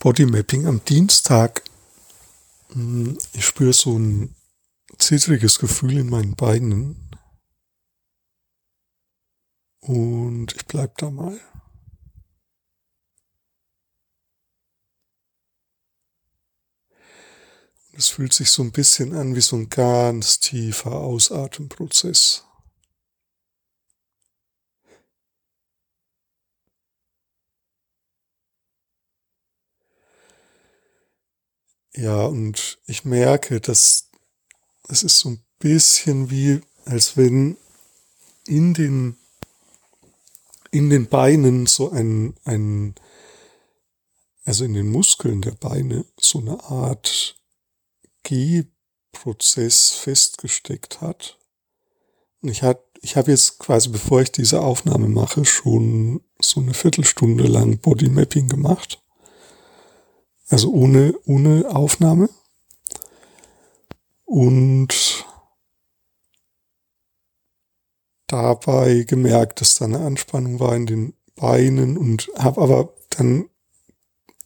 Bodymapping am Dienstag. Hm, ich spüre so ein zittriges Gefühl in meinen Beinen. Und ich bleib da mal. Es fühlt sich so ein bisschen an wie so ein ganz tiefer Ausatmenprozess. Ja, und ich merke, dass es ist so ein bisschen wie, als wenn in den, in den Beinen so ein, ein, also in den Muskeln der Beine so eine Art Gehprozess festgesteckt hat. Und ich hat, ich habe jetzt quasi, bevor ich diese Aufnahme mache, schon so eine Viertelstunde lang Bodymapping gemacht. Also ohne, ohne Aufnahme. Und dabei gemerkt, dass da eine Anspannung war in den Beinen und habe aber dann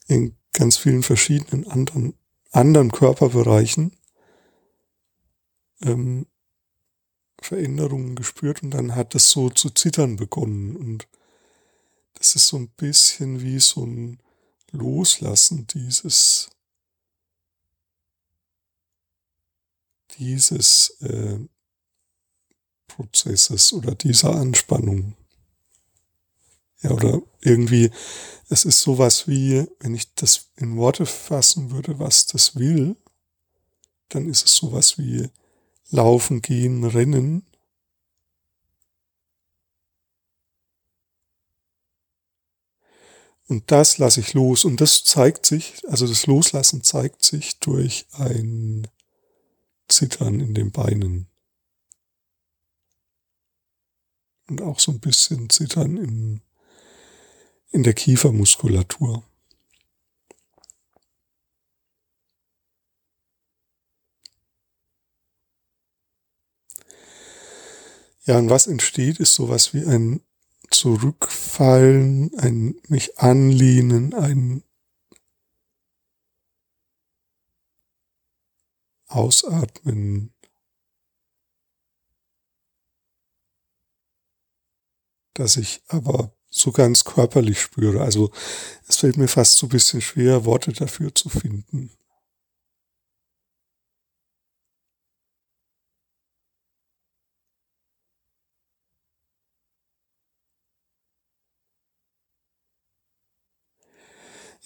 in ganz vielen verschiedenen anderen, anderen Körperbereichen ähm, Veränderungen gespürt und dann hat es so zu zittern begonnen und das ist so ein bisschen wie so ein Loslassen dieses, dieses äh, Prozesses oder dieser Anspannung. Ja, oder irgendwie, es ist sowas wie, wenn ich das in Worte fassen würde, was das will, dann ist es sowas wie Laufen, Gehen, Rennen, Und das lasse ich los. Und das zeigt sich, also das Loslassen zeigt sich durch ein Zittern in den Beinen. Und auch so ein bisschen Zittern in, in der Kiefermuskulatur. Ja, und was entsteht, ist sowas wie ein Zurückfallen, ein mich anlehnen, ein Ausatmen. Das ich aber so ganz körperlich spüre. Also es fällt mir fast so ein bisschen schwer, Worte dafür zu finden.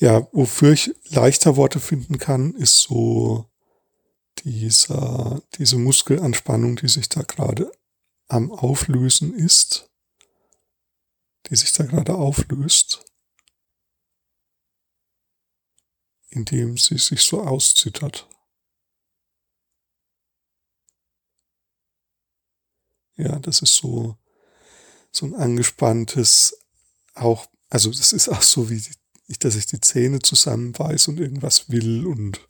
Ja, wofür ich leichter Worte finden kann, ist so dieser, diese Muskelanspannung, die sich da gerade am Auflösen ist, die sich da gerade auflöst, indem sie sich so auszittert. Ja, das ist so, so ein angespanntes, auch, also das ist auch so wie die nicht, dass ich die Zähne zusammenbeiß und irgendwas will und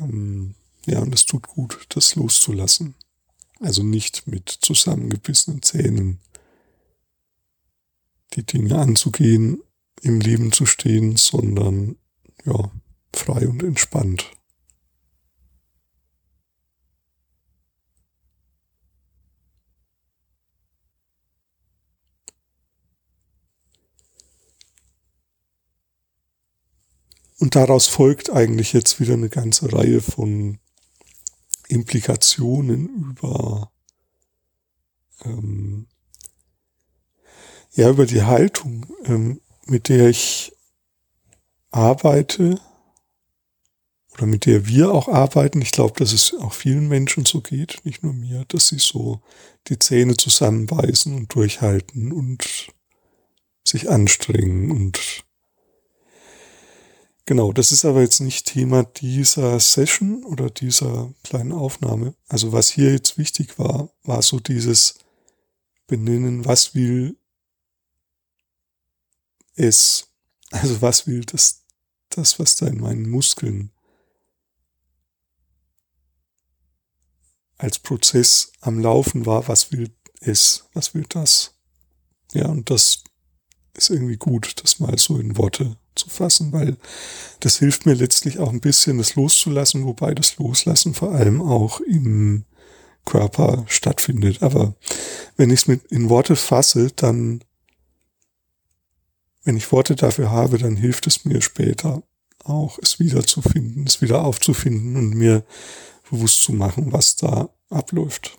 ähm, ja, und es tut gut, das loszulassen. Also nicht mit zusammengebissenen Zähnen die Dinge anzugehen, im Leben zu stehen, sondern ja, frei und entspannt. Und daraus folgt eigentlich jetzt wieder eine ganze Reihe von Implikationen über, ähm, ja, über die Haltung, ähm, mit der ich arbeite oder mit der wir auch arbeiten. Ich glaube, dass es auch vielen Menschen so geht, nicht nur mir, dass sie so die Zähne zusammenbeißen und durchhalten und sich anstrengen und Genau, das ist aber jetzt nicht Thema dieser Session oder dieser kleinen Aufnahme. Also was hier jetzt wichtig war, war so dieses Benennen, was will es, also was will das, das, was da in meinen Muskeln als Prozess am Laufen war, was will es, was will das? Ja, und das ist irgendwie gut, das mal so in Worte zu fassen, weil das hilft mir letztlich auch ein bisschen, das loszulassen, wobei das Loslassen vor allem auch im Körper stattfindet. Aber wenn ich es mit in Worte fasse, dann, wenn ich Worte dafür habe, dann hilft es mir später auch, es wiederzufinden, es wieder aufzufinden und mir bewusst zu machen, was da abläuft.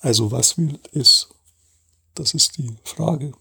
Also was will es? Das ist die Frage.